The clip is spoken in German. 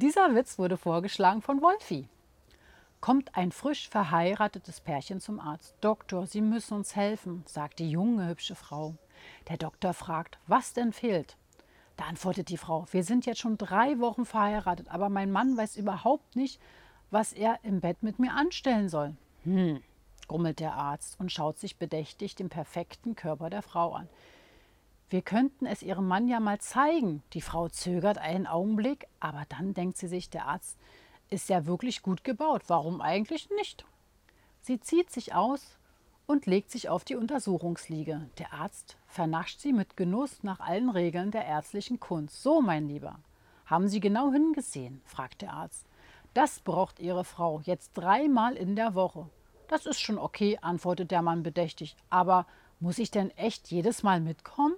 Dieser Witz wurde vorgeschlagen von Wolfi. Kommt ein frisch verheiratetes Pärchen zum Arzt. Doktor, Sie müssen uns helfen, sagt die junge, hübsche Frau. Der Doktor fragt, was denn fehlt? Da antwortet die Frau, wir sind jetzt schon drei Wochen verheiratet, aber mein Mann weiß überhaupt nicht, was er im Bett mit mir anstellen soll. Hm, grummelt der Arzt und schaut sich bedächtig den perfekten Körper der Frau an. Wir könnten es ihrem Mann ja mal zeigen. Die Frau zögert einen Augenblick, aber dann denkt sie sich, der Arzt ist ja wirklich gut gebaut. Warum eigentlich nicht? Sie zieht sich aus und legt sich auf die Untersuchungsliege. Der Arzt vernascht sie mit Genuss nach allen Regeln der ärztlichen Kunst. So, mein Lieber, haben Sie genau hingesehen? fragt der Arzt. Das braucht Ihre Frau jetzt dreimal in der Woche. Das ist schon okay, antwortet der Mann bedächtig. Aber muss ich denn echt jedes Mal mitkommen?